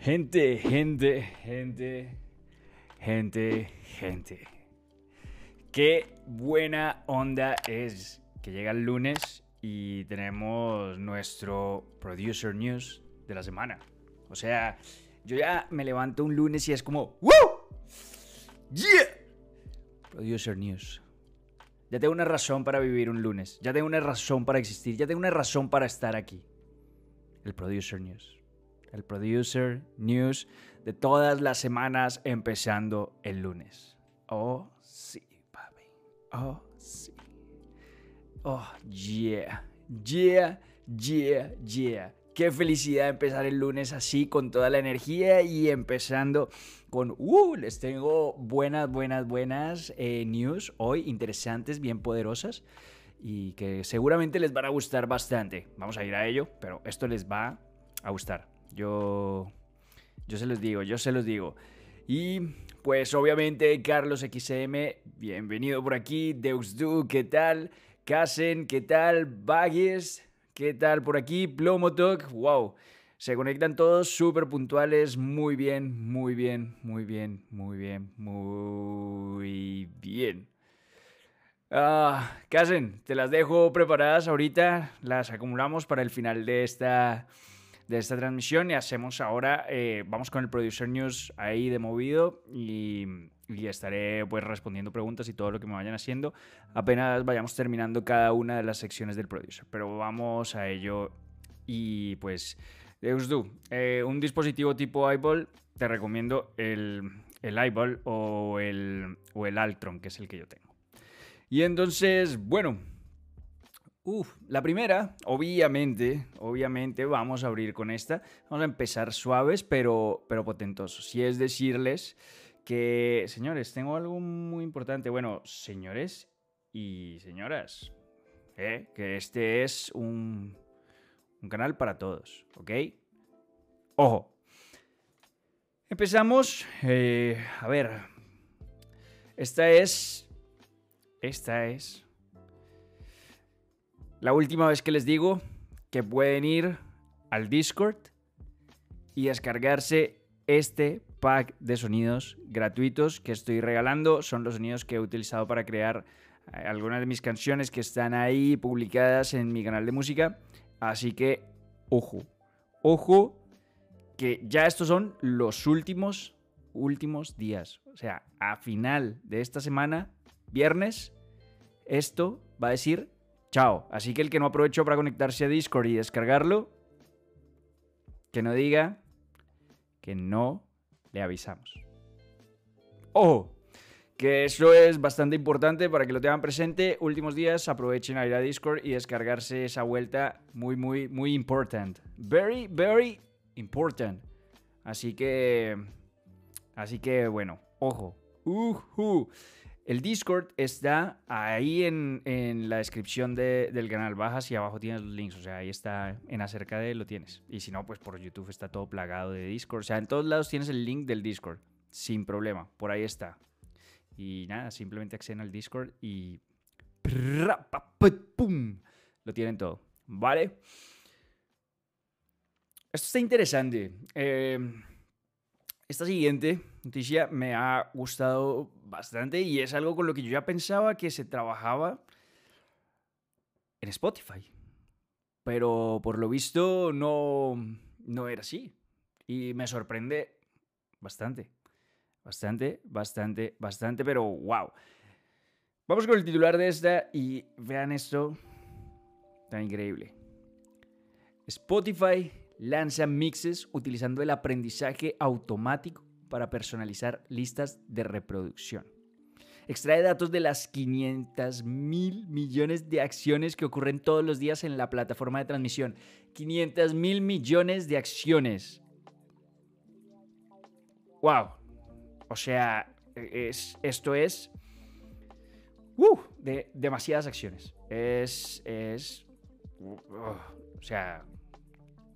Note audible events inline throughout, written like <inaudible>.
Gente, gente, gente, gente, gente. Qué buena onda es que llega el lunes y tenemos nuestro producer news de la semana. O sea, yo ya me levanto un lunes y es como ¡Woo! ¡Yeah! Producer news. Ya tengo una razón para vivir un lunes. Ya tengo una razón para existir. Ya tengo una razón para estar aquí. El producer news el producer news de todas las semanas empezando el lunes. Oh, sí, papi. Oh, sí. Oh, yeah. Yeah, yeah, yeah. Qué felicidad empezar el lunes así con toda la energía y empezando con, uh, les tengo buenas, buenas, buenas eh, news hoy, interesantes, bien poderosas y que seguramente les van a gustar bastante. Vamos a ir a ello, pero esto les va a gustar. Yo, yo se los digo, yo se los digo. Y pues obviamente Carlos XM, bienvenido por aquí. Deus Du, ¿qué tal? Kazen, ¿qué tal? Baggies, ¿qué tal por aquí? Plomotok, wow. Se conectan todos súper puntuales, muy bien, muy bien, muy bien, muy bien, muy bien. Ah, Kazen, te las dejo preparadas ahorita, las acumulamos para el final de esta de esta transmisión y hacemos ahora, eh, vamos con el Producer News ahí de movido y, estaré pues respondiendo preguntas y todo lo que me vayan haciendo apenas vayamos terminando cada una de las secciones del Producer. Pero vamos a ello y pues, Deus do, eh, un dispositivo tipo iBall, te recomiendo el, el iBall o el, o el Altron, que es el que yo tengo. Y entonces, bueno, Uf, la primera, obviamente, obviamente vamos a abrir con esta. Vamos a empezar suaves, pero, pero potentosos. Y es decirles que, señores, tengo algo muy importante. Bueno, señores y señoras, ¿eh? que este es un, un canal para todos, ¿ok? Ojo. Empezamos. Eh, a ver. Esta es. Esta es la última vez que les digo que pueden ir al Discord y descargarse este pack de sonidos gratuitos que estoy regalando. Son los sonidos que he utilizado para crear eh, algunas de mis canciones que están ahí publicadas en mi canal de música. Así que, ojo, ojo, que ya estos son los últimos, últimos días. O sea, a final de esta semana, viernes, esto va a decir Chao. Así que el que no aprovechó para conectarse a Discord y descargarlo, que no diga que no le avisamos. Ojo, que eso es bastante importante para que lo tengan presente. Últimos días aprovechen a ir a Discord y descargarse esa vuelta muy, muy, muy important. Very, very important. Así que, así que bueno, ojo. Uh, el Discord está ahí en, la descripción del canal. Bajas y abajo tienes los links. O sea, ahí está en acerca de lo tienes. Y si no, pues por YouTube está todo plagado de Discord. O sea, en todos lados tienes el link del Discord. Sin problema. Por ahí está. Y nada, simplemente acceden al Discord y. Lo tienen todo. ¿Vale? Esto está interesante. Eh. Esta siguiente noticia me ha gustado bastante y es algo con lo que yo ya pensaba que se trabajaba en Spotify. Pero por lo visto no, no era así. Y me sorprende bastante. Bastante, bastante, bastante, pero wow. Vamos con el titular de esta y vean esto tan increíble. Spotify lanza mixes utilizando el aprendizaje automático para personalizar listas de reproducción. Extrae datos de las 500 mil millones de acciones que ocurren todos los días en la plataforma de transmisión. 500 mil millones de acciones. ¡Wow! O sea, es, esto es... Uh, de demasiadas acciones. Es... es uh, o sea,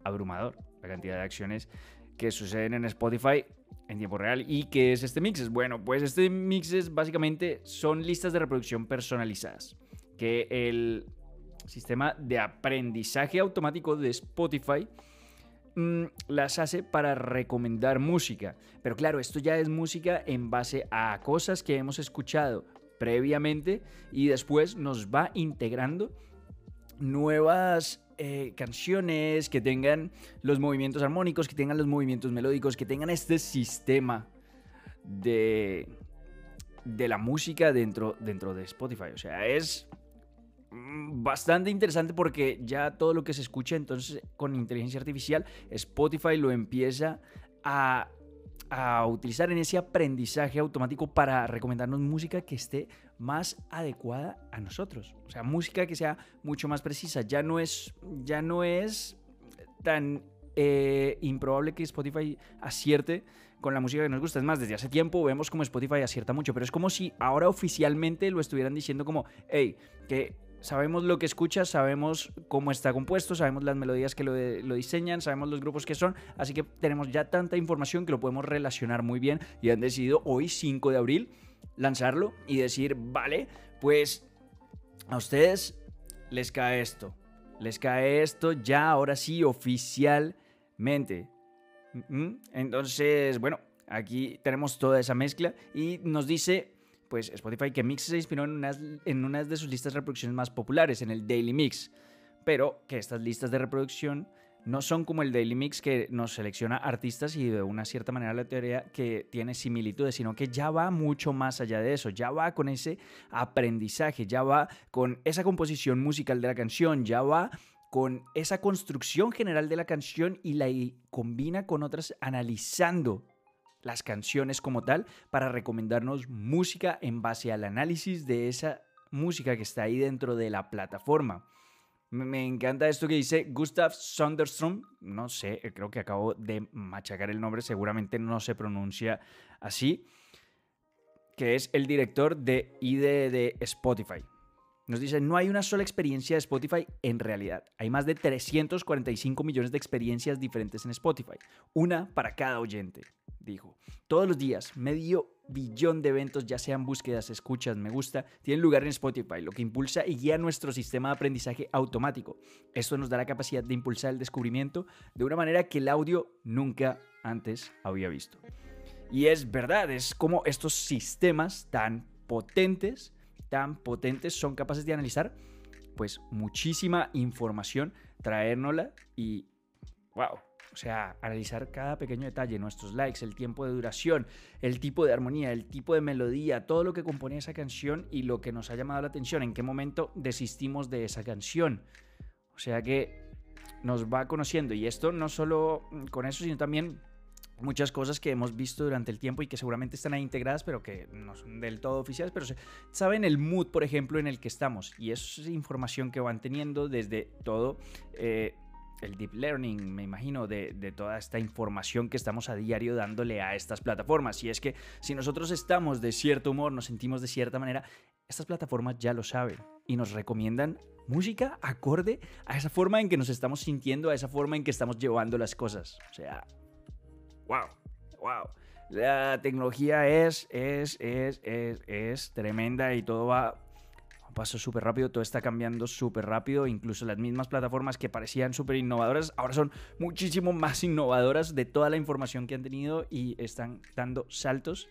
abrumador la cantidad de acciones que suceden en Spotify en tiempo real. ¿Y qué es este mixes? Bueno, pues este mixes básicamente son listas de reproducción personalizadas que el sistema de aprendizaje automático de Spotify mm, las hace para recomendar música. Pero claro, esto ya es música en base a cosas que hemos escuchado previamente y después nos va integrando nuevas eh, canciones que tengan los movimientos armónicos, que tengan los movimientos melódicos, que tengan este sistema de, de la música dentro, dentro de Spotify. O sea, es bastante interesante porque ya todo lo que se escucha entonces con inteligencia artificial, Spotify lo empieza a, a utilizar en ese aprendizaje automático para recomendarnos música que esté más adecuada a nosotros. O sea, música que sea mucho más precisa. Ya no es, ya no es tan eh, improbable que Spotify acierte con la música que nos gusta. Es más, desde hace tiempo vemos como Spotify acierta mucho, pero es como si ahora oficialmente lo estuvieran diciendo como, hey, que sabemos lo que escuchas, sabemos cómo está compuesto, sabemos las melodías que lo, lo, diseñan, sabemos los grupos que son, así que tenemos ya tanta información que lo podemos relacionar muy bien y han decidido hoy, 5 de abril, lanzarlo y decir, vale, pues a ustedes les cae esto. Les cae esto ya, ahora sí, oficialmente. Entonces, bueno, aquí tenemos toda esa mezcla y nos dice, pues Spotify que Mix se inspiró en unas, en unas de sus listas de reproducciones más populares, en el Daily Mix, pero que estas listas de reproducción no son como el Daily Mix que nos selecciona artistas y de una cierta manera la teoría que tiene similitudes, sino que ya va mucho más allá de eso, ya va con ese aprendizaje, ya va con esa composición musical de la canción, ya va con esa construcción general de la canción y la combina con otras analizando las canciones como tal para recomendarnos música en base al análisis de esa música que está ahí dentro de la plataforma. Me encanta esto que dice Gustav Sonderstrom. No sé, eh, creo que acabo de machacar el nombre, seguramente no se pronuncia así. Que es el director de ID de Spotify. Nos dice, no hay una sola experiencia de Spotify en realidad. Hay más de 345 millones de experiencias diferentes en Spotify. Una para cada oyente, dijo. Todos los días, medio billón de eventos, ya sean búsquedas, escuchas, me gusta, tienen lugar en Spotify, lo que impulsa y guía nuestro sistema de aprendizaje automático. Esto nos da la capacidad de impulsar el descubrimiento de una manera que el audio nunca antes había visto. Y es verdad, es como estos sistemas tan potentes, tan potentes, son capaces de analizar pues muchísima información, traérnosla y wow, o sea, analizar cada pequeño detalle, nuestros likes, el tiempo de duración, el tipo de armonía, el tipo de melodía, todo lo que compone esa canción y lo que nos ha llamado la atención, en qué momento desistimos de esa canción. O sea que nos va conociendo y esto no solo con eso, sino también muchas cosas que hemos visto durante el tiempo y que seguramente están ahí integradas, pero que no son del todo oficiales, pero saben el mood, por ejemplo, en el que estamos. Y eso es información que van teniendo desde todo eh, el deep learning, me imagino, de, toda esta información que estamos a diario dándole a estas plataformas. Y es que si nosotros estamos de cierto humor, nos sentimos de cierta manera, estas plataformas ya lo saben y nos recomiendan música acorde a esa forma en que nos estamos sintiendo, a esa forma en que estamos llevando las cosas. O sea, wow, wow. La tecnología es, es, es, es, es tremenda y todo va paso súper rápido, todo está cambiando súper rápido, incluso las mismas plataformas que parecían súper innovadoras, ahora son muchísimo más innovadoras de toda la información que han tenido y están dando saltos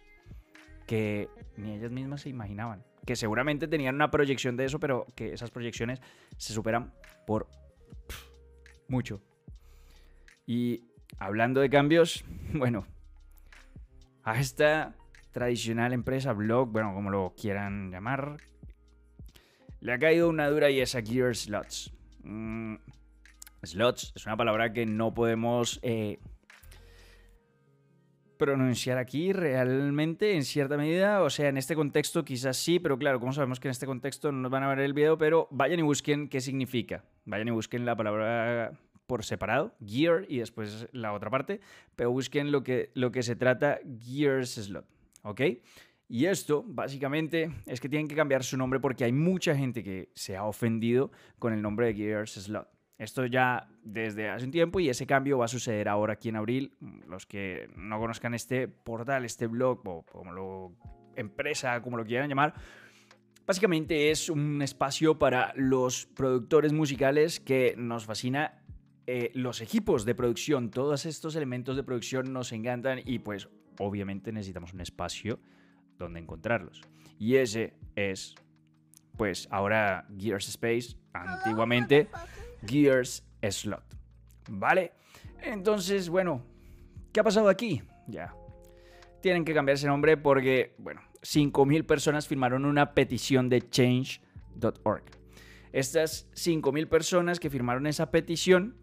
que ni ellas mismas se imaginaban. Que seguramente tenían una proyección de eso, pero que esas proyecciones se superan por mucho. Y hablando de cambios, <laughs> bueno, a esta tradicional empresa, blog, bueno, como lo quieran llamar, le ha caído una dura y es a Gear Slots. Mm, slots es una palabra que no podemos eh, pronunciar aquí realmente en cierta medida. O sea, en este contexto quizás sí, pero claro, como sabemos que en este contexto no nos van a ver el video, pero vayan y busquen qué significa. Vayan y busquen la palabra por separado, gear, y después la otra parte, pero busquen lo que, lo que se trata Gears Slot. ¿Ok? Y esto, básicamente, es que tienen que cambiar su nombre porque hay mucha gente que se ha ofendido con el nombre de Gears Slot. Esto ya desde hace un tiempo y ese cambio va a suceder ahora aquí en abril. Los que no conozcan este portal, este blog o como lo empresa, como lo quieran llamar, básicamente es un espacio para los productores musicales que nos fascina eh, los equipos de producción, todos estos elementos de producción nos encantan y pues obviamente necesitamos un espacio donde encontrarlos. Y ese es, pues ahora Gears Space, antiguamente Gears Slot. ¿Vale? Entonces, bueno, ¿qué ha pasado aquí? Ya. Tienen que cambiar ese nombre porque, bueno, 5.000 personas firmaron una petición de change.org. Estas 5.000 personas que firmaron esa petición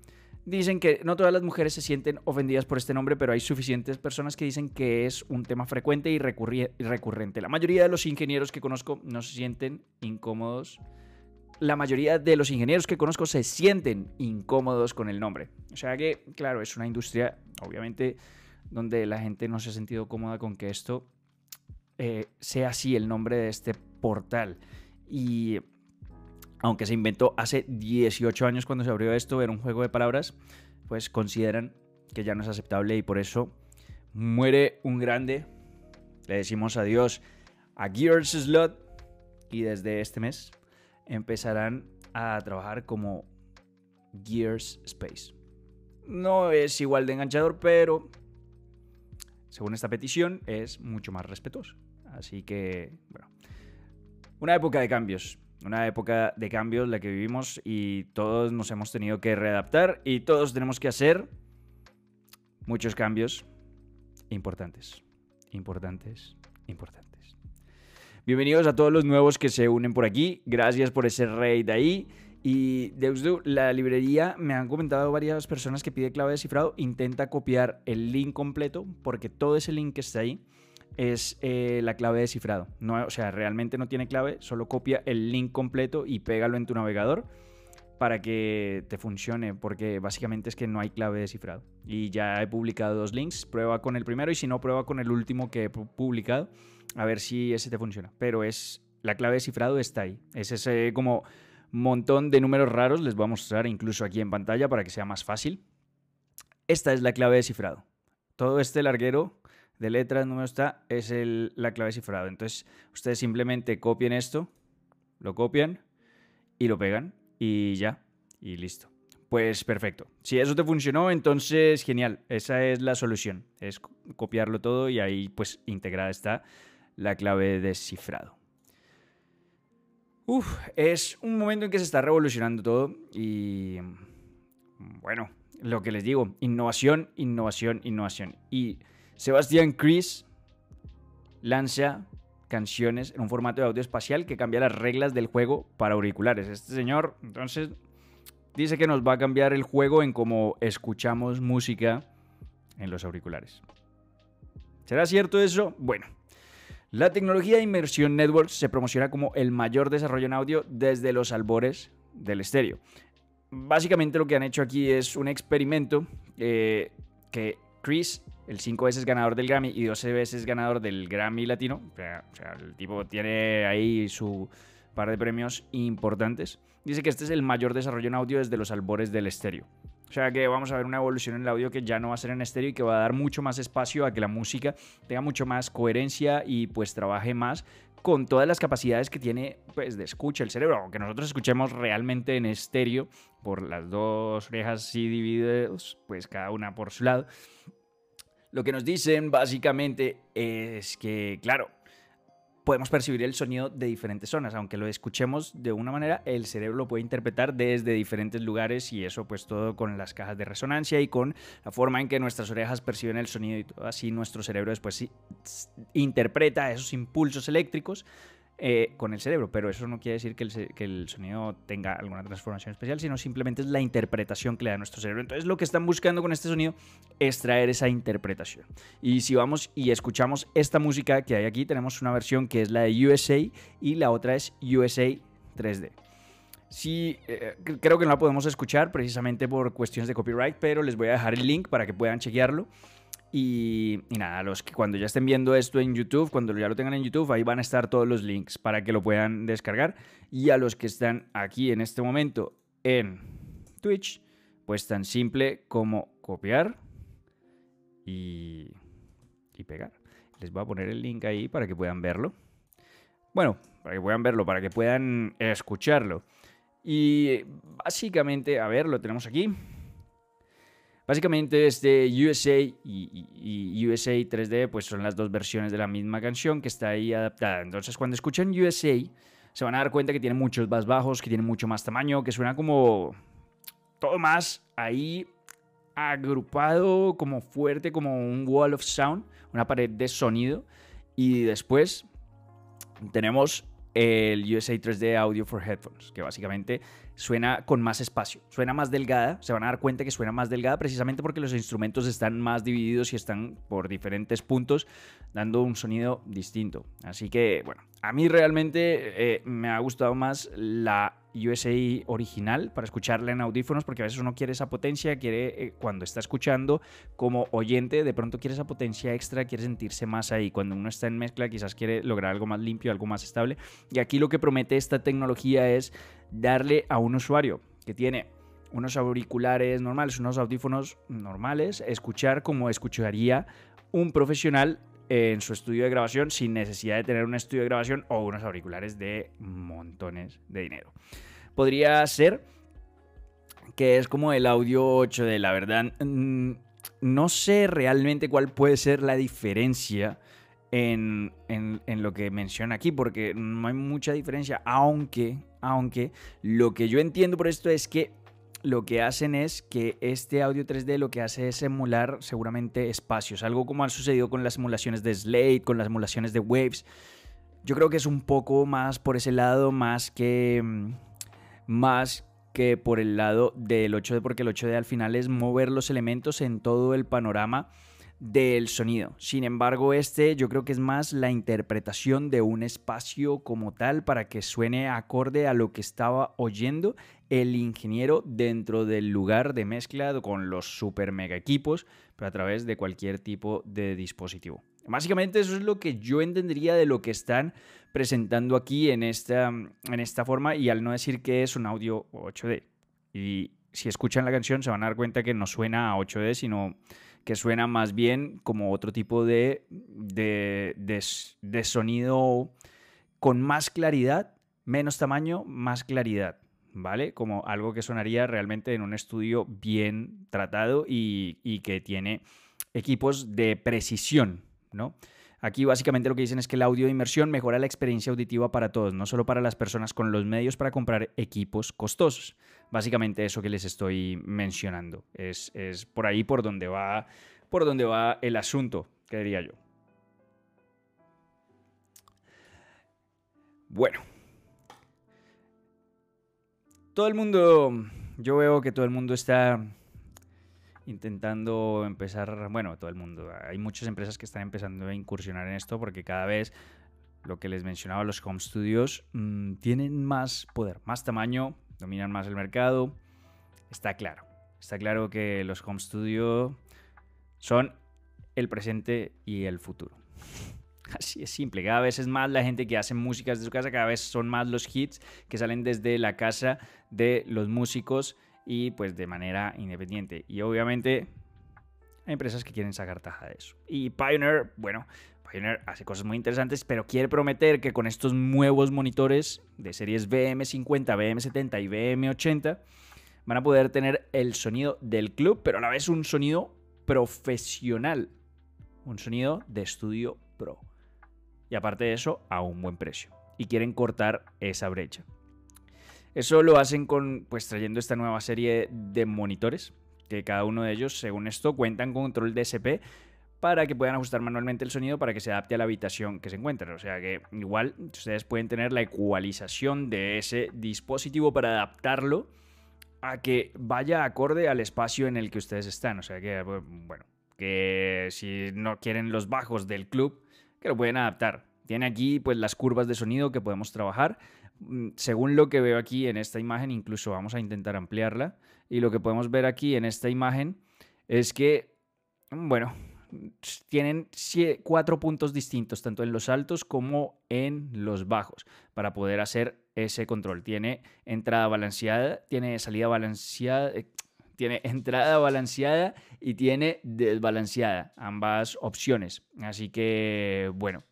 dicen que no todas las mujeres se sienten ofendidas por este nombre, pero hay suficientes personas que dicen que es un tema frecuente y recurrente. La mayoría de los ingenieros que conozco no se sienten incómodos. La mayoría de los ingenieros que conozco se sienten incómodos con el nombre. O sea que, claro, es una industria, obviamente, donde la gente no se ha sentido cómoda con que esto eh, sea así el nombre de este portal. Y aunque se inventó hace 18 años cuando se abrió esto, era un juego de palabras, pues consideran que ya no es aceptable y por eso muere un grande. Le decimos adiós a Gears Slot y desde este mes empezarán a trabajar como Gears Space. No es igual de enganchador, pero según esta petición es mucho más respetuoso. Así que, bueno, una época de cambios una época de cambios la que vivimos y todos nos hemos tenido que readaptar y todos tenemos que hacer muchos cambios importantes, importantes, importantes. Bienvenidos a todos los nuevos que se unen por aquí. Gracias por ese raid ahí. Y Deusdu, la librería, me han comentado varias personas que pide clave de cifrado. Intenta copiar el link completo porque todo ese link que está ahí es eh, la clave de cifrado. No, o sea, realmente no tiene clave, solo copia el link completo y pégalo en tu navegador para que te funcione, porque básicamente es que no hay clave de cifrado. Y ya he publicado dos links, prueba con el primero y si no, prueba con el último que he publicado, a ver si ese te funciona. Pero es la clave de cifrado está ahí. Es ese como montón de números raros, les voy a mostrar incluso aquí en pantalla para que sea más fácil. Esta es la clave de cifrado. Todo este larguero de letras, número está, es la clave cifrado. Entonces, ustedes simplemente copien esto, lo copian y lo pegan y ya, y listo. Pues perfecto. Si eso te funcionó, entonces genial. Esa es la solución. Es copiarlo todo y ahí pues integrada está la clave de cifrado. Uf, es un momento en que se está revolucionando todo y bueno, lo que les digo, innovación, innovación, innovación. Y Sebastián Chris lanza canciones en un formato de audio espacial que cambia las reglas del juego para auriculares. Este señor, entonces, dice que nos va a cambiar el juego en cómo escuchamos música en los auriculares. ¿Será cierto eso? Bueno, la tecnología de Immersion Networks se promociona como el mayor desarrollo en audio desde los albores del estéreo. Básicamente lo que han hecho aquí es un experimento eh, que Chris el cinco veces ganador del Grammy y 12 veces ganador del Grammy Latino. O sea, el tipo tiene ahí su par de premios importantes. Dice que este es el mayor desarrollo en audio desde los albores del estéreo. O sea que vamos a ver una evolución en el audio que ya no va a ser en estéreo y que va a dar mucho más espacio a que la música tenga mucho más coherencia y pues trabaje más con todas las capacidades que tiene pues de escucha el cerebro, aunque nosotros escuchemos realmente en estéreo por las dos orejas así divididas, pues cada una por su lado. Lo que nos dicen básicamente es que, claro, podemos percibir el sonido de diferentes zonas, aunque lo escuchemos de una manera, el cerebro lo puede interpretar desde diferentes lugares y eso pues todo con las cajas de resonancia y con la forma en que nuestras orejas perciben el sonido y todo. Así nuestro cerebro después interpreta esos impulsos eléctricos eh, con el cerebro, pero eso no quiere decir que el, que el, sonido tenga alguna transformación especial, sino simplemente es la interpretación que le da nuestro cerebro. Entonces lo que están buscando con este sonido es traer esa interpretación. Y si vamos y escuchamos esta música que hay aquí, tenemos una versión que es la de USA y la otra es USA 3D. Sí, eh, creo que no la podemos escuchar precisamente por cuestiones de copyright, pero les voy a dejar el link para que puedan chequearlo. Y, nada, los que cuando ya estén viendo esto en YouTube, cuando ya lo tengan en YouTube, ahí van a estar todos los links para que lo puedan descargar. Y a los que están aquí en este momento en Twitch, pues tan simple como copiar y, y pegar. Les voy a poner el link ahí para que puedan verlo. Bueno, para que puedan verlo, para que puedan escucharlo. Y básicamente, a ver, lo tenemos aquí. Básicamente este USA y, USA 3D pues son las dos versiones de la misma canción que está ahí adaptada. Entonces cuando escuchan USA se van a dar cuenta que tiene muchos más bajos, que tiene mucho más tamaño, que suena como todo más ahí agrupado, como fuerte, como un wall of sound, una pared de sonido. Y después tenemos el USA 3D Audio for Headphones, que básicamente suena con más espacio, suena más delgada, se van a dar cuenta que suena más delgada precisamente porque los instrumentos están más divididos y están por diferentes puntos dando un sonido distinto. Así que, bueno, a mí realmente eh, me ha gustado más la USA original para escucharla en audífonos porque a veces uno quiere esa potencia, quiere eh, cuando está escuchando como oyente, de pronto quiere esa potencia extra, quiere sentirse más ahí. Cuando uno está en mezcla quizás quiere lograr algo más limpio, algo más estable. Y aquí lo que promete esta tecnología es darle a un usuario que tiene unos auriculares normales, unos audífonos normales, escuchar como escucharía un profesional en su estudio de grabación sin necesidad de tener un estudio de grabación o unos auriculares de montones de dinero. Podría ser que es como el audio 8 de la verdad. Mm, no sé realmente cuál puede ser la diferencia en, en, lo que menciona aquí, porque no hay mucha diferencia, aunque, aunque lo que yo entiendo por esto es que lo que hacen es que este audio 3D lo que hace es emular seguramente espacios, algo como ha sucedido con las simulaciones de Slate, con las simulaciones de Waves. Yo creo que es un poco más por ese lado, más que mm, más que por el lado del 8D, porque el 8D al final es mover los elementos en todo el panorama del sonido. Sin embargo, este yo creo que es más la interpretación de un espacio como tal para que suene acorde a lo que estaba oyendo el ingeniero dentro del lugar de mezcla con los super mega equipos, pero a través de cualquier tipo de dispositivo. Básicamente eso es lo que yo entendería de lo que están presentando aquí en esta, en esta forma y al no decir que es un audio 8D. Y si escuchan la canción se van a dar cuenta que no suena a 8D, sino que suena más bien como otro tipo de, de, de, sonido con más claridad, menos tamaño, más claridad. ¿Vale? Como algo que sonaría realmente en un estudio bien tratado y, y que tiene equipos de precisión, ¿no? Aquí básicamente lo que dicen es que el audio de inmersión mejora la experiencia auditiva para todos, no solo para las personas con los medios para comprar equipos costosos. Básicamente eso que les estoy mencionando. Es, por ahí por donde va, por donde va el asunto, que diría yo. Bueno. Todo el mundo, yo veo que todo el mundo está intentando empezar, bueno, todo el mundo, hay muchas empresas que están empezando a incursionar en esto porque cada vez lo que les mencionaba, los home studios mm, tienen más poder, más tamaño, dominan más el mercado. Está claro. Está claro que los home studio son el presente y el futuro. <laughs> Así es simple. Cada vez es más la gente que hace músicas de su casa, cada vez son más los hits que salen desde la casa de los músicos y pues de manera independiente. Y obviamente hay empresas que quieren sacar taja de eso. Y Pioneer, bueno, Pioneer hace cosas muy interesantes, pero quiere prometer que con estos nuevos monitores de series BM50, BM70 y BM80 van a poder tener el sonido del club, pero a la vez un sonido profesional, un sonido de estudio pro. Y aparte de eso, a un buen precio. Y quieren cortar esa brecha. Eso lo hacen con, pues trayendo esta nueva serie de monitores, que cada uno de ellos, según esto, cuentan con control DSP, para que puedan ajustar manualmente el sonido para que se adapte a la habitación que se encuentren. O sea que igual ustedes pueden tener la ecualización de ese dispositivo para adaptarlo a que vaya acorde al espacio en el que ustedes están. O sea que, bueno, que si no quieren los bajos del club, que lo pueden adaptar. Tiene aquí pues las curvas de sonido que podemos trabajar. Mm, según lo que veo aquí en esta imagen, incluso vamos a intentar ampliarla. Y lo que podemos ver aquí en esta imagen es que, bueno, tienen cuatro puntos distintos, tanto en los altos como en los bajos, para poder hacer ese control. Tiene entrada balanceada, tiene salida balanceada, eh, tiene entrada balanceada y tiene desbalanceada, ambas opciones. Así que, bueno.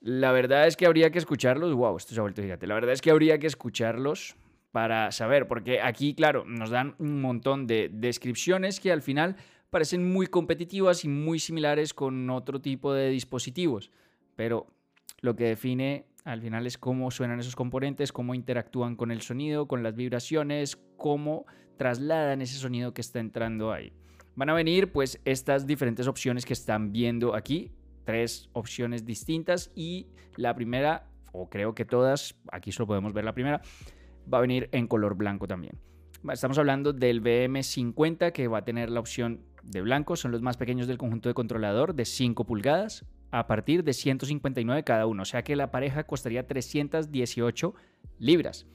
La verdad es que habría que escucarlos. Wow, esto se ha vuelto gigante. La verdad es que habría que escucharlos para saber, porque aquí, claro, nos dan un montón de descripciones que al final parecen muy competitivas y muy similares con otro tipo de dispositivos, pero lo que define al final es cómo suenan esos componentes, cómo interactúan con el sonido, con las vibraciones, cómo trasladan ese sonido que está entrando ahí. Van a venir pues estas diferentes opciones que están viendo aquí, tres opciones distintas y la primera, o creo que todas, aquí solo podemos ver la primera, va a venir en color blanco también. Estamos hablando del BM50 que va a tener la opción de blanco, son los más pequeños del conjunto de controlador de 5 pulgadas a partir de 159 cada uno, o sea que la pareja costaría 318 libras.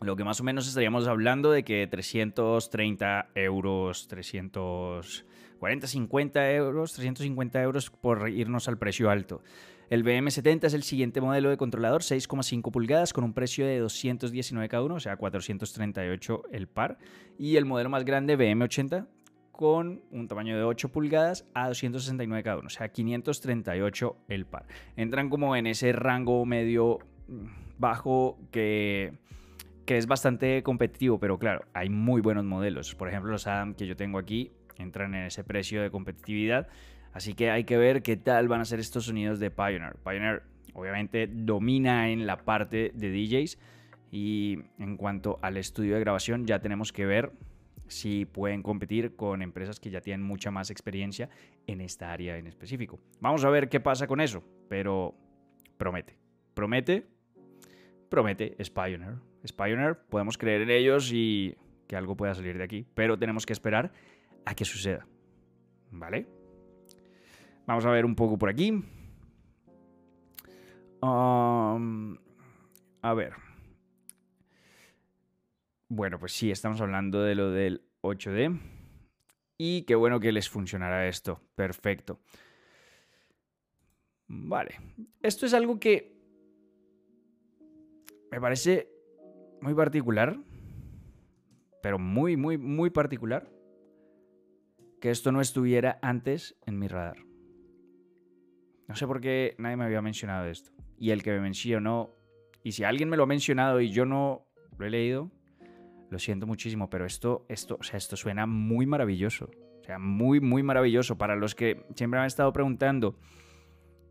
Lo que más o menos estaríamos hablando de que 330 euros, 340, 50 euros, 350 euros por irnos al precio alto. El BM70 es el siguiente modelo de controlador, 6,5 pulgadas con un precio de 219 cada uno, o sea, 438 el par. Y el modelo más grande, BM80, con un tamaño de 8 pulgadas a 269 cada uno, o sea, 538 el par. Entran como en ese rango medio mm, bajo que, que es bastante competitivo, pero claro, hay muy buenos modelos. Por ejemplo, los Adam que yo tengo aquí entran en ese precio de competitividad. Así que hay que ver qué tal van a ser estos sonidos de Pioneer. Pioneer obviamente domina en la parte de DJs y en cuanto al estudio de grabación ya tenemos que ver si pueden competir con empresas que ya tienen mucha más experiencia en esta área en específico. Vamos a ver qué pasa con eso, pero promete, promete, promete es Pioneer, podemos creer en ellos y que algo pueda salir de aquí, pero tenemos que esperar a que suceda. ¿Vale? Vamos a ver un poco por aquí. A ver. Bueno, pues sí, estamos hablando de lo del 8D. Y qué bueno que les funcionará esto. Perfecto. Vale. Esto es algo que me parece muy particular. Pero muy, muy, muy particular. Que esto no estuviera antes en mi radar. No sé por qué nadie me había mencionado esto. Y el que me mencionó, y si alguien me lo ha mencionado y yo no lo he leído, lo siento muchísimo, pero esto, esto, o sea, esto suena muy maravilloso. O sea, muy, muy maravilloso. Para los que siempre me han estado preguntando,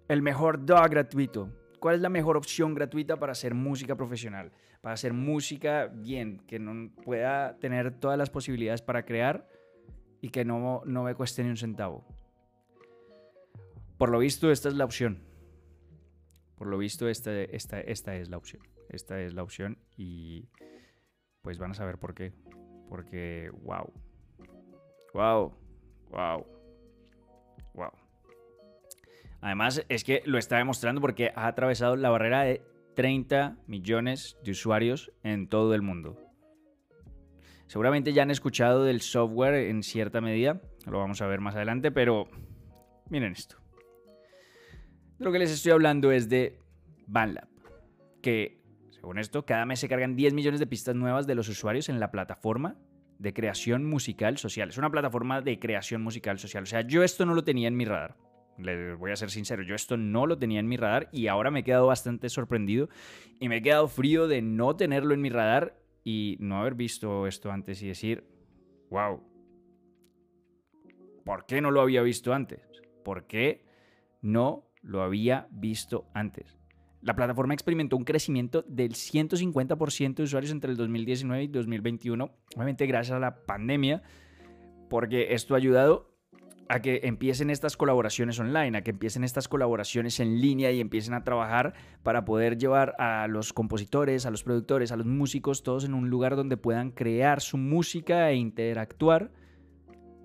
el mejor DAW gratuito. ¿Cuál es la mejor opción gratuita para hacer música profesional? Para hacer música bien, que no pueda tener todas las posibilidades para crear y que no, no me cueste ni un centavo. Por lo visto, esta es la opción. Por lo visto, esta, esta, esta es la opción. Esta es la opción y pues van a saber por qué. Porque, wow. Wow. Wow. Wow. Además, es que lo está demostrando porque ha atravesado la barrera de 30 millones de usuarios en todo el mundo. Seguramente ya han escuchado del software en cierta medida, lo vamos a ver más adelante, pero miren esto. lo que les estoy hablando es de BandLab, que según esto, cada mes se cargan 10 millones de pistas nuevas de los usuarios en la plataforma de creación musical social. Es una plataforma de creación musical social. O sea, yo esto no lo tenía en mi radar. Les voy a ser sincero, yo esto no lo tenía en mi radar y ahora me he quedado bastante sorprendido y me he quedado frío de no tenerlo en mi radar y no haber visto esto antes y decir, wow, ¿por qué no lo había visto antes? ¿Por qué no lo había visto antes? La plataforma experimentó un crecimiento del 150% de usuarios entre el 2019 y 2021, obviamente gracias a la pandemia, porque esto ha ayudado a que empiecen estas colaboraciones online, a que empiecen estas colaboraciones en línea y empiecen a trabajar para poder llevar a los compositores, a los productores, a los músicos, todos en un lugar donde puedan crear su música e interactuar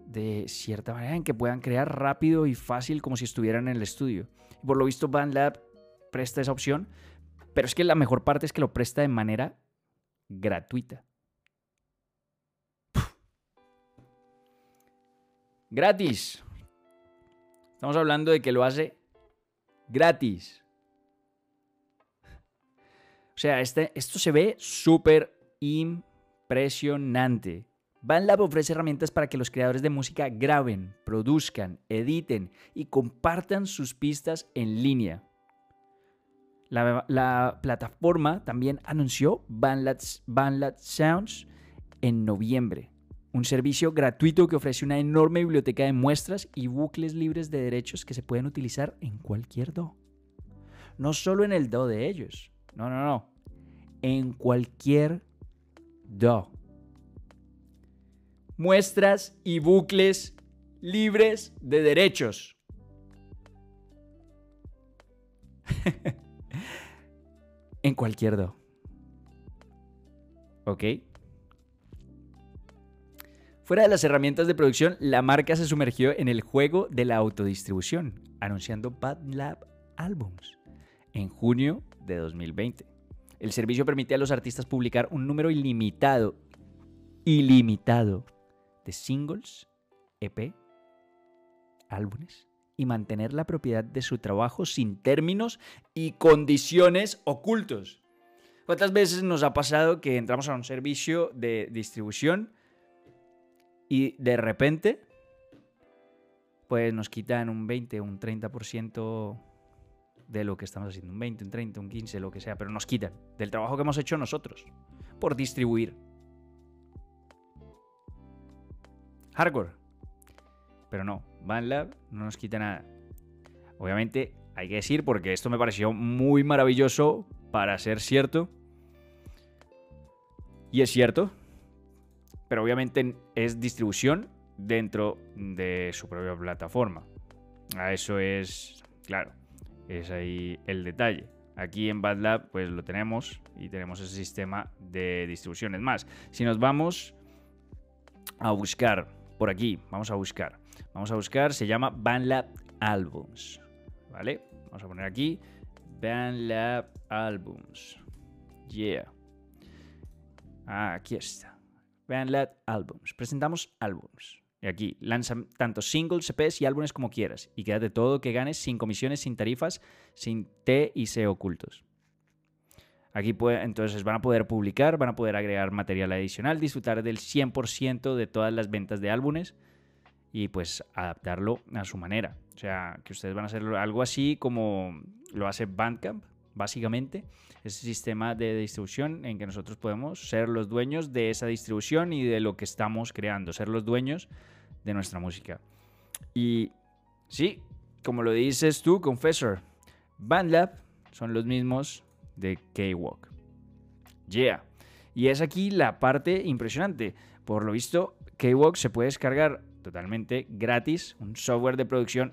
de cierta manera en que puedan crear rápido y fácil como si estuvieran en el estudio. Por lo visto, BandLab presta esa opción, pero es que la mejor parte es que lo presta de manera gratuita. Gratis. Estamos hablando de que lo hace gratis. O sea, este, esto se ve súper impresionante. BandLab ofrece herramientas para que los creadores de música graben, produzcan, editen y compartan sus pistas en línea. La, plataforma también anunció Bandlab Sounds en noviembre, un servicio gratuito que ofrece una enorme biblioteca de muestras y bucles libres de derechos que se pueden utilizar en cualquier DO. No solo en el DO de ellos, no, no, no, en cualquier DO. Muestras y bucles libres de derechos. <laughs> en cualquier do. ¿Ok? Fuera de las herramientas de producción, la marca se sumergió en el juego de la autodistribución, anunciando Bad Lab Albums en junio de 2020. El servicio permite a los artistas publicar un número ilimitado, ilimitado, de singles, EP, álbumes y mantener la propiedad de su trabajo sin términos y condiciones ocultos. ¿Cuántas veces nos ha pasado que entramos a un servicio de distribución y de repente pues nos quitan un 20, un 30% de lo que estamos haciendo, un 20, un 30, un 15, lo que sea, pero nos quitan del trabajo que hemos hecho nosotros por distribuir. Hardcore. Pero no, BandLab no nos quita nada. Obviamente hay que decir, porque esto me pareció muy maravilloso para ser cierto. Y es cierto. Pero obviamente es distribución dentro de su propia plataforma. A eso es, claro, es ahí el detalle. Aquí en BadLab pues lo tenemos y tenemos ese sistema de distribución. Es más, si nos vamos a buscar por aquí, vamos a buscar Vamos a buscar, se llama BandLab Albums. ¿Vale? Vamos a poner aquí BandLab Albums. Yeah. aquí está. BandLab Albums. Presentamos álbums. Y aquí lanzan tanto singles, CPs y álbumes como quieras. Y quédate todo que ganes sin comisiones, sin tarifas, sin T y C ocultos. Aquí puede, entonces van a poder publicar, van a poder agregar material adicional, disfrutar del 100% de todas las ventas de álbumes y pues adaptarlo a su manera. O sea, que ustedes van a hacer algo así como lo hace Bandcamp, básicamente. Ese sistema de distribución en que nosotros podemos ser los dueños de esa distribución y de lo que estamos creando, ser los dueños de nuestra música. Y sí, como lo dices tú, Confessor, Bandlab son los mismos de K-Walk. Yeah. Y es aquí la parte impresionante. Por lo visto, K-Walk se puede descargar totalmente gratis, un software de producción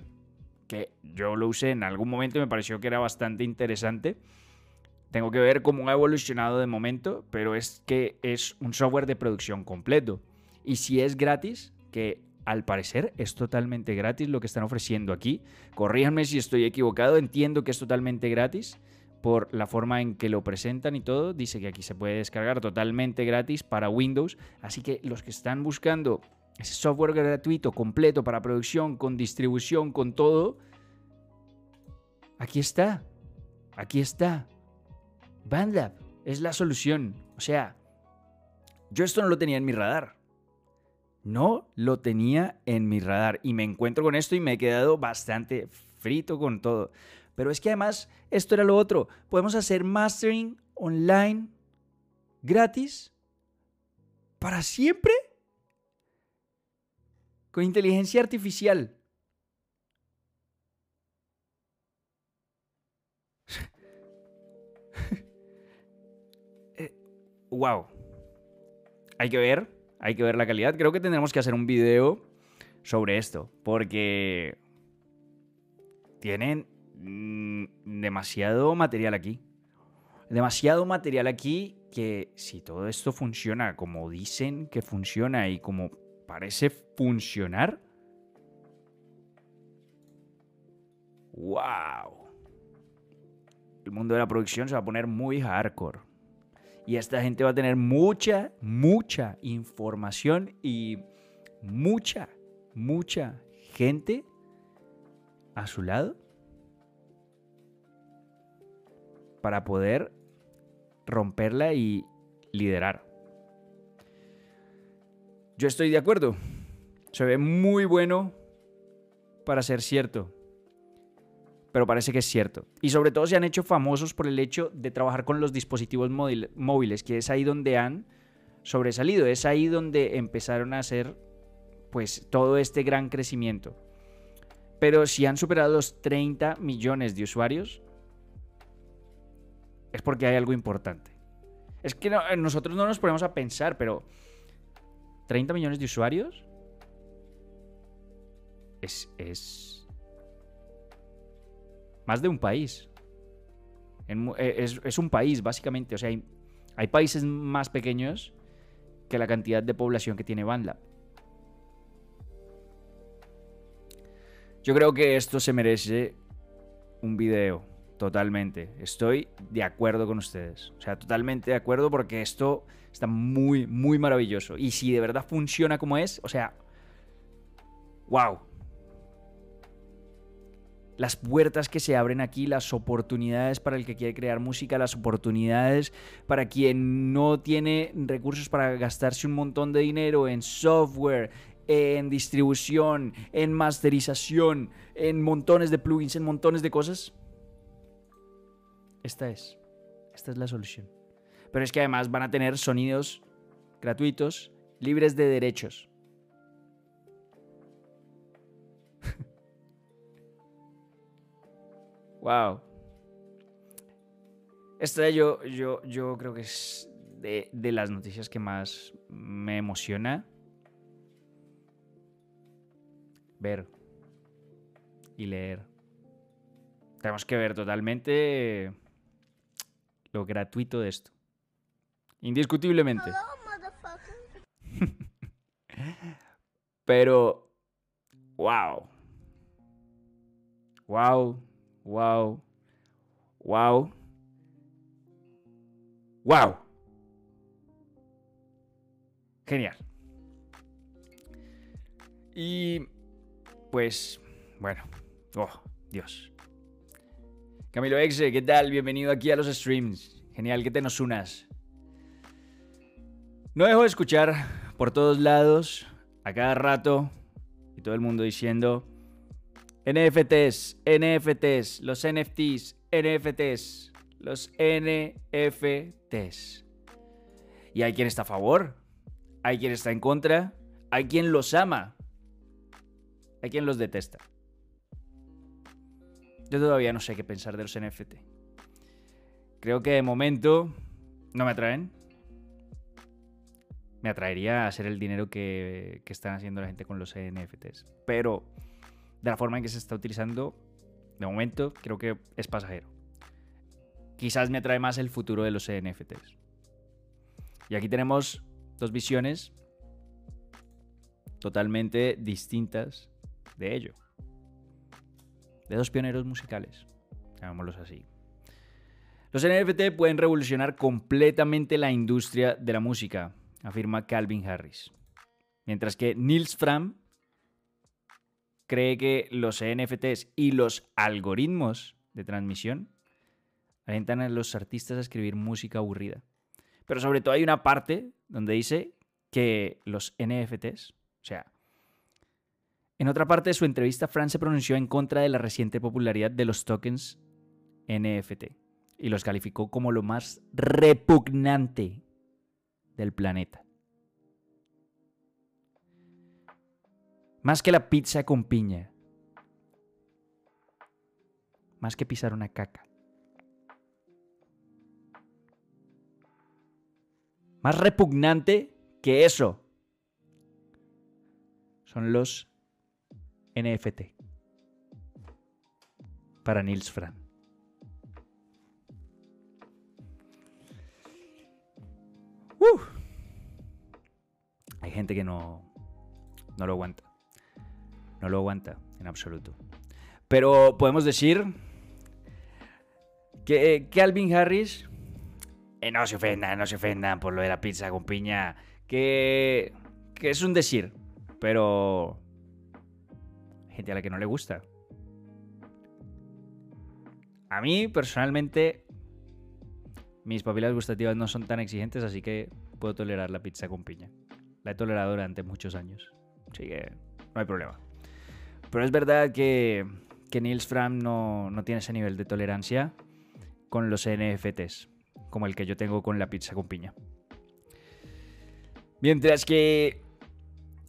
que yo lo usé en algún momento y me pareció que era bastante interesante. Tengo que ver cómo ha evolucionado de momento, pero es que es un software de producción completo. Y si es gratis, que al parecer es totalmente gratis lo que están ofreciendo aquí. Corríjanme si estoy equivocado, entiendo que es totalmente gratis por la forma en que lo presentan y todo. Dice que aquí se puede descargar totalmente gratis para Windows. Así que los que están buscando ese software gratuito, completo para producción, con distribución, con todo. Aquí está. Aquí está. BandLab es la solución. O sea, yo esto no lo tenía en mi radar. No lo tenía en mi radar. Y me encuentro con esto y me he quedado bastante frito con todo. Pero es que además, esto era lo otro. Podemos hacer mastering online gratis para siempre con inteligencia artificial. wow. <laughs> Eh, hay que ver, hay que ver la calidad. Creo que tendremos que hacer un video sobre esto, porque tienen mm, demasiado material aquí. Demasiado material aquí que si todo esto funciona como dicen que funciona y como parece funcionar. ¡Wow! El mundo de la producción se va a poner muy hardcore. Y esta gente va a tener mucha, mucha información y mucha, mucha gente a su lado para poder romperla y liderar. Yo estoy de acuerdo. Se ve muy bueno para ser cierto. pero parece que es cierto. Y sobre todo se han hecho famosos por el hecho de trabajar con los dispositivos móviles, que es ahí donde han sobresalido, es ahí donde empezaron a hacer pues todo este gran crecimiento. Pero si han superado los 30 millones de usuarios, es porque hay algo importante. Es que nosotros no nos ponemos a pensar, pero 30 millones de usuarios es, es más de un país. Eh, es, un país, básicamente. O sea, hay, hay, países más pequeños que la cantidad de población que tiene BandLab. Yo creo que esto se merece un video, totalmente. Estoy de acuerdo con ustedes. O sea, totalmente de acuerdo porque esto está muy, muy maravilloso. Y si de verdad funciona como es, o sea, wow las puertas que se abren aquí, las oportunidades para el que quiere crear música, las oportunidades para quien no tiene recursos para gastarse un montón de dinero en software, en distribución, en masterización, en montones de plugins, en montones de cosas. Esta es. Esta es la solución. Pero es que además van a tener sonidos gratuitos, libres de derechos. Wow. Esta yo, yo, yo creo que es de, de las noticias que más me emociona ver y leer. Tenemos que ver totalmente lo gratuito de esto. Indiscutiblemente. <laughs> Pero, wow. Wow wow, wow, wow. Genial. Y pues, bueno, oh, Dios. Camilo Exe, ¿qué tal? Bienvenido aquí a los streams. Genial que te nos unas. No dejo de escuchar por todos lados, a cada rato, y todo el mundo diciendo, NFTs, NFTs, los NFTs, NFTs, los NFTs. Y hay quien está a favor, hay quien está en contra, hay quien los ama, hay quien los detesta. Yo todavía no sé qué pensar de los NFT. Creo que de momento no me atraen. Me atraería hacer el dinero que, que están haciendo la gente con los NFTs. Pero de la forma en que se está utilizando, de momento creo que es pasajero. Quizás me atrae más el futuro de los NFTs. Y aquí tenemos dos visiones totalmente distintas de ello. De dos pioneros musicales, llamémoslos así. Los NFT pueden revolucionar completamente la industria de la música, afirma Calvin Harris. Mientras que Nils Fram cree que los NFTs y los algoritmos de transmisión alentan a los artistas a escribir música aburrida. Pero sobre todo hay una parte donde dice que los NFTs, o sea, en otra parte de su entrevista, Fran se pronunció en contra de la reciente popularidad de los tokens NFT y los calificó como lo más repugnante del planeta. Más que la pizza con piña. Más que pisar una caca. Más repugnante que eso. Son los NFT. Para Nils Fran. Hay gente que no, no lo aguanta. No lo aguanta en absoluto. Pero podemos decir que Calvin Harris, eh, no se ofendan, no se ofendan por lo de la pizza con piña, que, que es un decir, pero gente a la que no le gusta. A mí, personalmente, mis papilas gustativas no son tan exigentes, así que puedo tolerar la pizza con piña. La he tolerado durante muchos años, así que no hay problema. Pero es verdad que, que Niels Fram no, no tiene ese nivel de tolerancia con los NFTs, como el que yo tengo con la pizza con piña. Mientras que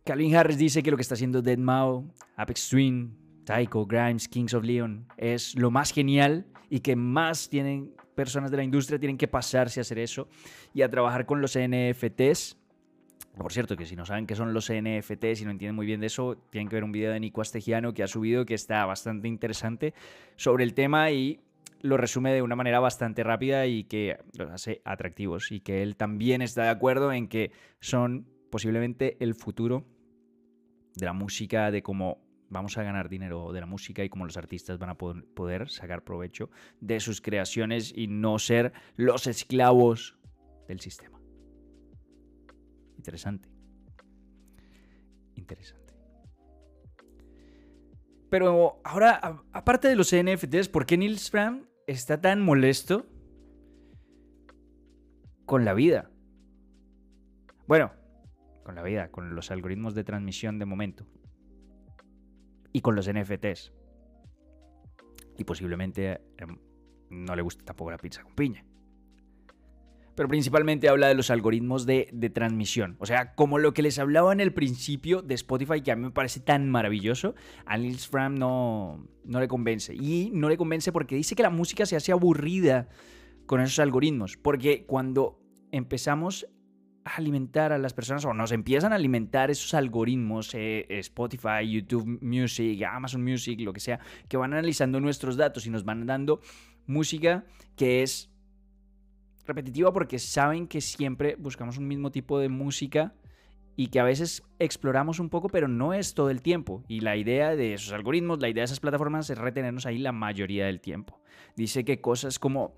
Calvin Harris dice que lo que está haciendo Deadmau, Apex Twin, Tycho, Grimes, Kings of Leon es lo más genial y que más tienen personas de la industria tienen que pasarse a hacer eso y a trabajar con los NFTs. Por cierto, que si no saben qué son los NFTs y no entienden muy bien de eso, tienen que ver un video de Nico Astegiano que ha subido que está bastante interesante sobre el tema y lo resume de una manera bastante rápida y que los hace atractivos y que él también está de acuerdo en que son posiblemente el futuro de la música, de cómo vamos a ganar dinero de la música y cómo los artistas van a poder sacar provecho de sus creaciones y no ser los esclavos del sistema. Interesante. Interesante. Pero ahora, aparte de los NFTs, ¿por qué Nils Fram está tan molesto con la vida? Bueno, con la vida, con los algoritmos de transmisión de momento. Y con los NFTs. Y posiblemente em, no le guste tampoco la pizza con piña. Pero principalmente habla de los algoritmos de, transmisión. O sea, como lo que les hablaba en el principio de Spotify, que a mí me parece tan maravilloso, a Nils Fram no, le convence. Y no le convence porque dice que la música se hace aburrida con esos algoritmos. Porque cuando empezamos alimentar a las personas o nos empiezan a alimentar esos algoritmos, eh, Spotify, YouTube Music, Amazon Music, lo que sea, que van analizando nuestros datos y nos van dando música que es repetitiva porque saben que siempre buscamos un mismo tipo de música y que a veces exploramos un poco, pero no es todo el tiempo. Y la idea de esos algoritmos, la idea de esas plataformas es retenernos ahí la mayoría del tiempo. Dice que cosas como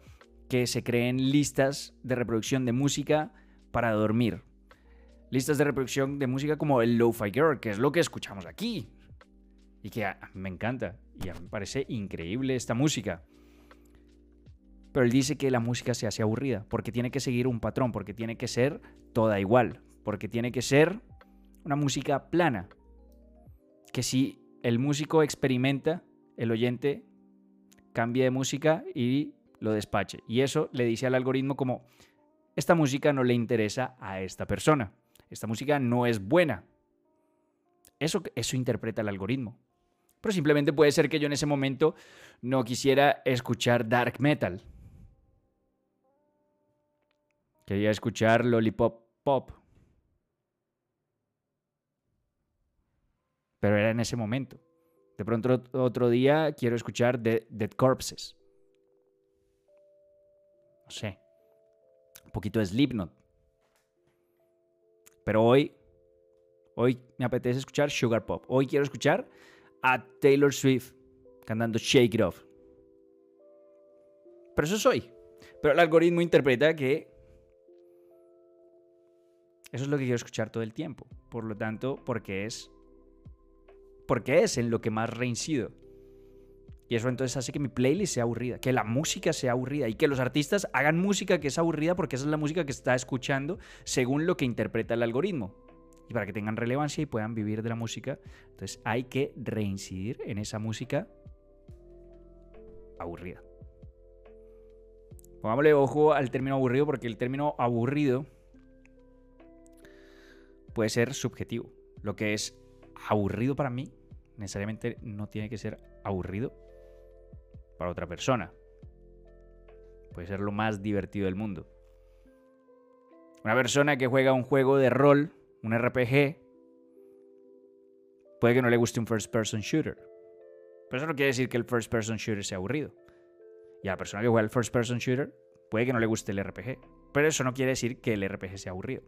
que se creen listas de reproducción de música para dormir. Listas de reproducción de música como el Lo-Fi Girl, que es lo que escuchamos aquí. Y que me encanta. Y a mí me parece increíble esta música. Pero él dice que la música se hace aburrida, porque tiene que seguir un patrón, porque tiene que ser toda igual, porque tiene que ser una música plana. Que si el músico experimenta, el oyente cambie de música y lo despache. Y eso le dice al algoritmo como, esta música no le interesa a esta persona. Esta música no es buena. Eso, eso interpreta el algoritmo. Pero simplemente puede ser que yo en ese momento no quisiera escuchar dark metal. Quería escuchar lollipop pop. Pero era en ese momento. De pronto otro día quiero escuchar Dead Corpses. No sé poquito de Slipknot. Pero hoy, hoy me apetece escuchar Sugar Pop. Hoy quiero escuchar a Taylor Swift cantando Shake It Off. Pero eso soy. Pero el algoritmo interpreta que eso es lo que quiero escuchar todo el tiempo. Por lo tanto, porque es porque es en lo que más reincido. Y eso entonces hace que mi playlist sea aburrida, que la música sea aburrida y que los artistas hagan música que es aburrida porque esa es la música que está escuchando según lo que interpreta el algoritmo. Y para que tengan relevancia y puedan vivir de la música, entonces hay que reincidir en esa música aburrida. Pongámosle ojo al término aburrido porque el término aburrido puede ser subjetivo. Lo que es aburrido para mí necesariamente no tiene que ser aburrido para otra persona. Puede ser lo más divertido del mundo. Una persona que juega un juego de rol, un RPG, puede que no le guste un first person shooter. Pero eso no quiere decir que el first person shooter sea aburrido. Y a la persona que juega el first person shooter, puede que no le guste el RPG. Pero eso no quiere decir que el RPG sea aburrido.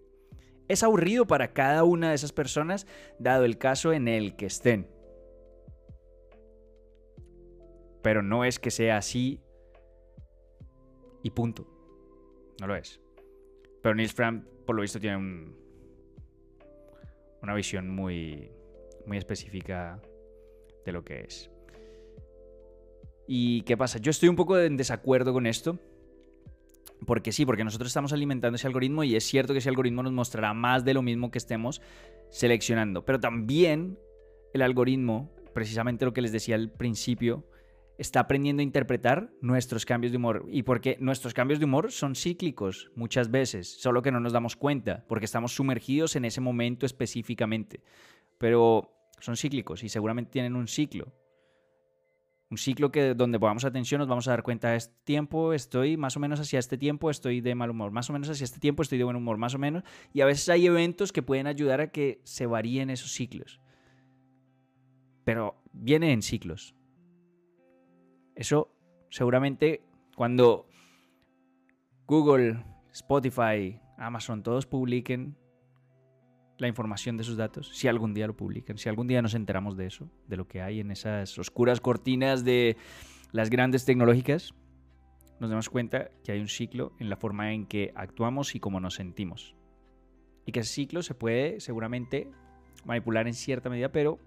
Es aburrido para cada una de esas personas, dado el caso en el que estén. Pero no es que sea así y punto. No lo es. Pero Nils Fram, por lo visto, tiene un, una visión muy, muy específica de lo que es. ¿Y qué pasa? Yo estoy un poco en desacuerdo con esto. Porque sí, porque nosotros estamos alimentando ese algoritmo y es cierto que ese algoritmo nos mostrará más de lo mismo que estemos seleccionando. Pero también el algoritmo precisamente lo que les decía al principio, está aprendiendo a interpretar nuestros cambios de humor. Y porque nuestros cambios de humor son cíclicos muchas veces, solo que no nos damos cuenta, porque estamos sumergidos en ese momento específicamente. Pero son cíclicos y seguramente tienen un ciclo. Un ciclo que donde pongamos atención nos vamos a dar cuenta, este tiempo estoy más o menos hacia este tiempo estoy de mal humor, más o menos hacia este tiempo estoy de buen humor, más o menos. Y a veces hay eventos que pueden ayudar a que se varíen esos ciclos. Pero viene en ciclos. Eso seguramente cuando Google, Spotify, Amazon, todos publiquen la información de sus datos, si algún día lo publican, si algún día nos enteramos de eso, de lo que hay en esas oscuras cortinas de las grandes tecnológicas, nos damos cuenta que hay un ciclo en la forma en que actuamos y cómo nos sentimos. Y que ese ciclo se puede seguramente manipular en cierta medida, pero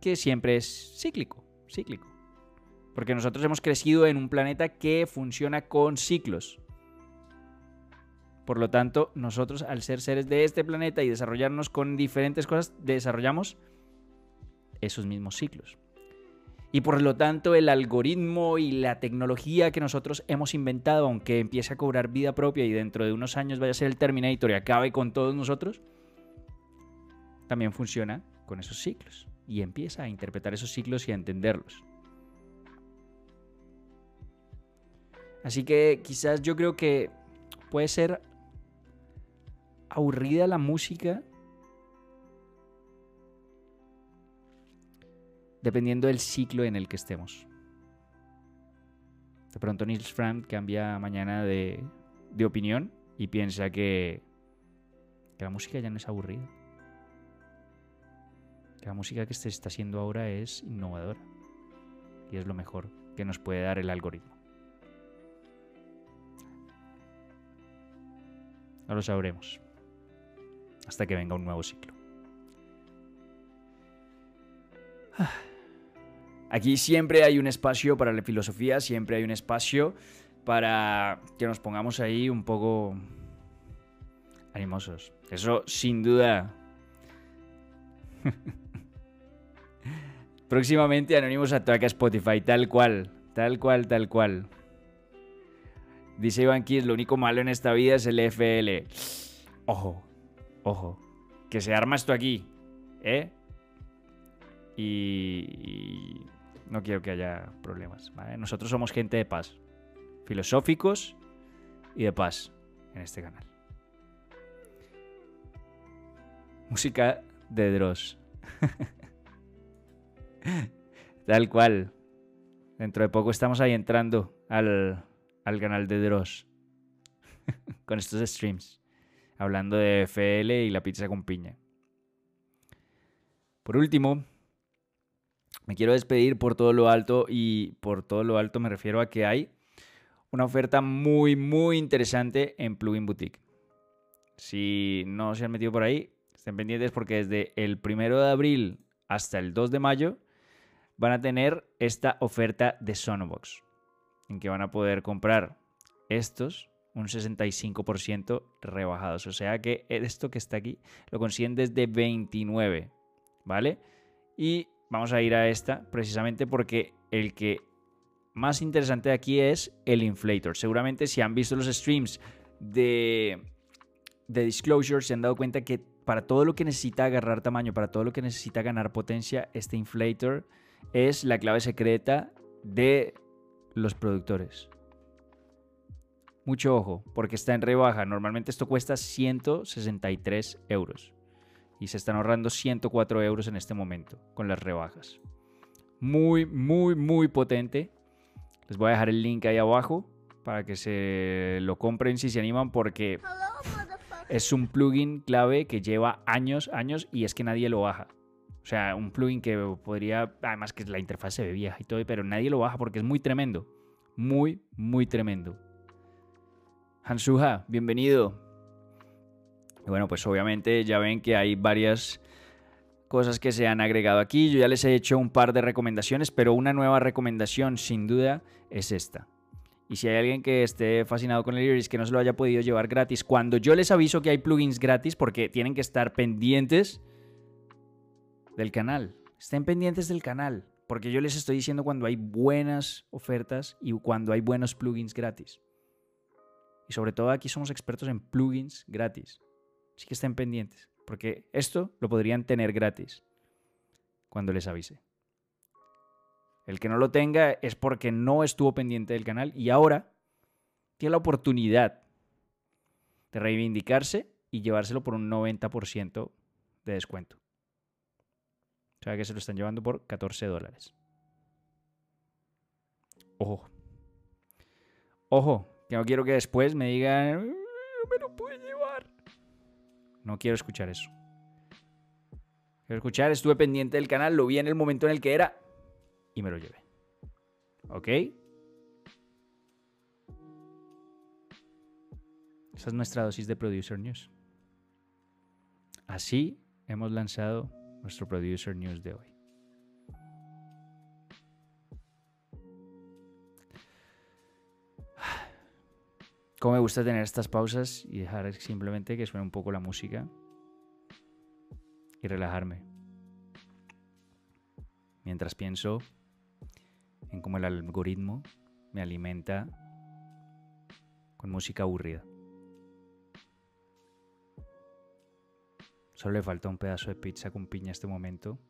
que siempre es cíclico, cíclico. Porque nosotros hemos crecido en un planeta que funciona con ciclos. Por lo tanto, nosotros al ser seres de este planeta y desarrollarnos con diferentes cosas, desarrollamos esos mismos ciclos. Y por lo tanto, el algoritmo y la tecnología que nosotros hemos inventado, aunque empiece a cobrar vida propia y dentro de unos años vaya a ser el Terminator y acabe con todos nosotros, también funciona con esos ciclos. Y empieza a interpretar esos ciclos y a entenderlos. Así que quizás yo creo que puede ser aburrida la música dependiendo del ciclo en el que estemos. De pronto Nils Fram cambia mañana de, de opinión y piensa que, que la música ya no es aburrida. Que la música que se está haciendo ahora es innovadora y es lo mejor que nos puede dar el algoritmo. No lo sabremos hasta que venga un nuevo ciclo. Aquí siempre hay un espacio para la filosofía, siempre hay un espacio para que nos pongamos ahí un poco animosos. Eso sin duda. <laughs> Próximamente Anónimos ataca Spotify, tal cual, tal cual, tal cual. Dice Iván Kiss, lo único malo en esta vida es el FL. Ojo, Ojo, que se arma esto aquí, ¿eh? Y, no quiero que haya problemas, ¿vale? Nosotros somos gente de paz, filosóficos y de paz en este canal. Música de Dross. <laughs> Tal cual. Dentro de poco estamos ahí entrando al, al canal de Dross. <laughs> Con estos streams hablando de FL y la pizza con piña. Por último, me quiero despedir por todo lo alto y por todo lo alto me refiero a que hay una oferta muy, muy interesante en Plugin Boutique. Si no se han metido por ahí, estén pendientes porque desde el primero de abril hasta el 2 de mayo van a tener esta oferta de Sonobox, en que van a poder comprar estos un 65% rebajados. O sea que esto que está aquí lo consiguen desde 29, ¿vale? Y vamos a ir a esta precisamente porque el que más interesante de aquí es el inflator. Seguramente si han visto los streams de, de Disclosure se han dado cuenta que para todo lo que necesita agarrar tamaño, para todo lo que necesita ganar potencia, este inflator es la clave secreta de los productores. Mucho ojo, porque está en rebaja. Normalmente esto cuesta 163 euros. Y se están ahorrando 104 euros en este momento con las rebajas. Muy, muy, muy potente. Les voy a dejar el link ahí abajo para que se lo compren si se animan porque es un plugin clave que lleva años, años y es que nadie lo baja. O sea, un plugin que podría, además que la interfaz se ve vieja y todo, pero nadie lo baja porque es muy tremendo. Muy, muy tremendo. Hansuha, bienvenido. Y bueno, pues obviamente ya ven que hay varias cosas que se han agregado aquí. Yo ya les he hecho un par de recomendaciones, pero una nueva recomendación sin duda es esta. Y si hay alguien que esté fascinado con el Iris que no se lo haya podido llevar gratis, cuando yo les aviso que hay plugins gratis, porque tienen que estar pendientes del canal. Estén pendientes del canal, porque yo les estoy diciendo cuando hay buenas ofertas y cuando hay buenos plugins gratis. Y sobre todo aquí somos expertos en plugins gratis. Así que estén pendientes, porque esto lo podrían tener gratis cuando les avise. El que no lo tenga es porque no estuvo pendiente del canal y ahora tiene la oportunidad de reivindicarse y llevárselo por un 90% de descuento. O sea que se lo están llevando por 14 dólares. Ojo. Ojo, que no quiero que después me digan, no me lo puede llevar. No quiero escuchar eso. Quiero escuchar, estuve pendiente del canal, lo vi en el momento en el que era y me lo llevé. ¿Ok? Esa es nuestra dosis de Producer News. Así hemos lanzado nuestro Producer News de hoy. Cómo me gusta tener estas pausas y dejar simplemente que suene un poco la música y relajarme. Mientras pienso en cómo el algoritmo me alimenta con música aburrida. Solo le falta un pedazo de pizza con piña a este momento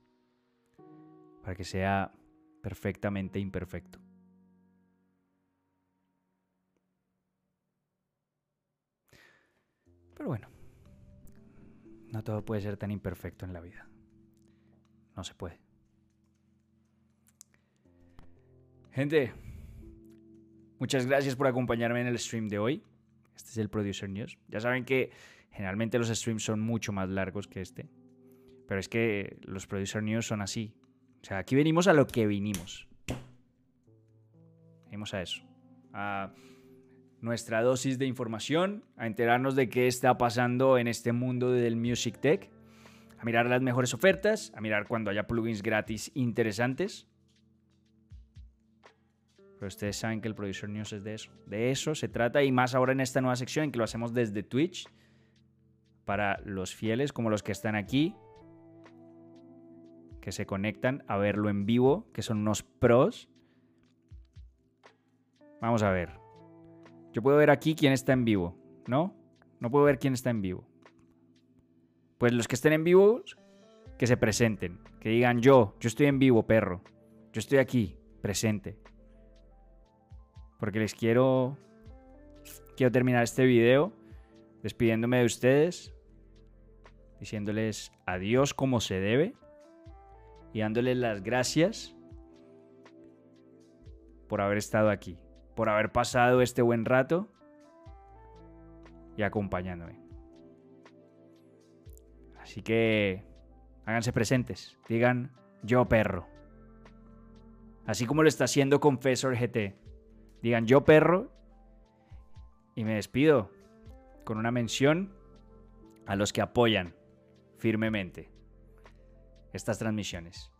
para que sea perfectamente imperfecto. Pero bueno, no todo puede ser tan imperfecto en la vida. No se puede. Gente, muchas gracias por acompañarme en el stream de hoy. Este es el Producer News. Ya saben que Generalmente los streams son mucho más largos que este. Pero es que los Producer News son así. O sea, aquí venimos a lo que vinimos. Venimos a eso. A nuestra dosis de información, a enterarnos de qué está pasando en este mundo del Music Tech, a mirar las mejores ofertas, a mirar cuando haya plugins gratis interesantes. Pero ustedes saben que el Producer News es de eso. De eso se trata y más ahora en esta nueva sección que lo hacemos desde Twitch para los fieles como los que están aquí, que se conectan a verlo en vivo, que son unos pros. Vamos a ver. Yo puedo ver aquí quién está en vivo, ¿no? No puedo ver quién está en vivo. Pues los que estén en vivo, que se presenten. Que digan yo, yo estoy en vivo, perro. Yo estoy aquí, presente. Porque les quiero... Quiero terminar este video despidiéndome de ustedes, diciéndoles adiós como se debe y dándoles las gracias por haber estado aquí, por haber pasado este buen rato y acompañándome. Así que háganse presentes, digan yo perro. Así como lo está haciendo Confessor GT. Digan yo perro y me despido con una mención a los que apoyan firmemente estas transmisiones.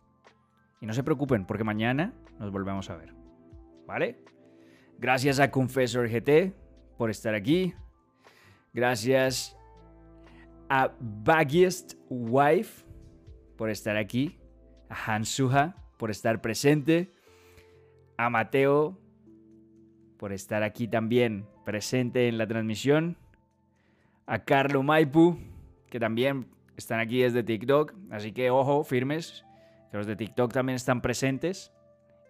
Y no se preocupen porque mañana nos volvemos a ver. ¿Vale? Gracias a Confessor GT por estar aquí. Gracias a Baggiest Wife por estar aquí. A Hansuha por estar presente. A Mateo por estar aquí también presente en la transmisión a Carlo Maipu, que también están aquí desde TikTok. Así que ojo, firmes, que los de TikTok también están presentes.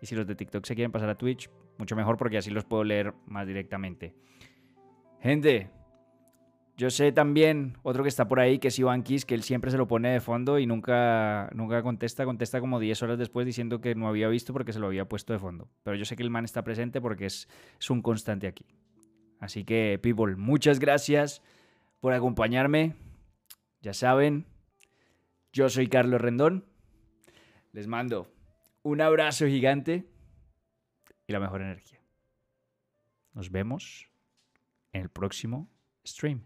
Y si los de TikTok se quieren pasar a Twitch, mucho mejor porque así los puedo leer más directamente. Gente, yo sé también otro que está por ahí, que es Iván Kiss, que él siempre se lo pone de fondo y nunca, nunca contesta. Contesta como 10 horas después diciendo que no había visto porque se lo había puesto de fondo. Pero yo sé que el man está presente porque es, es un constante aquí. Así que, people, muchas gracias por acompañarme. Ya saben, yo soy Carlos Rendón. Les mando un abrazo gigante y la mejor energía. Nos vemos en el próximo stream.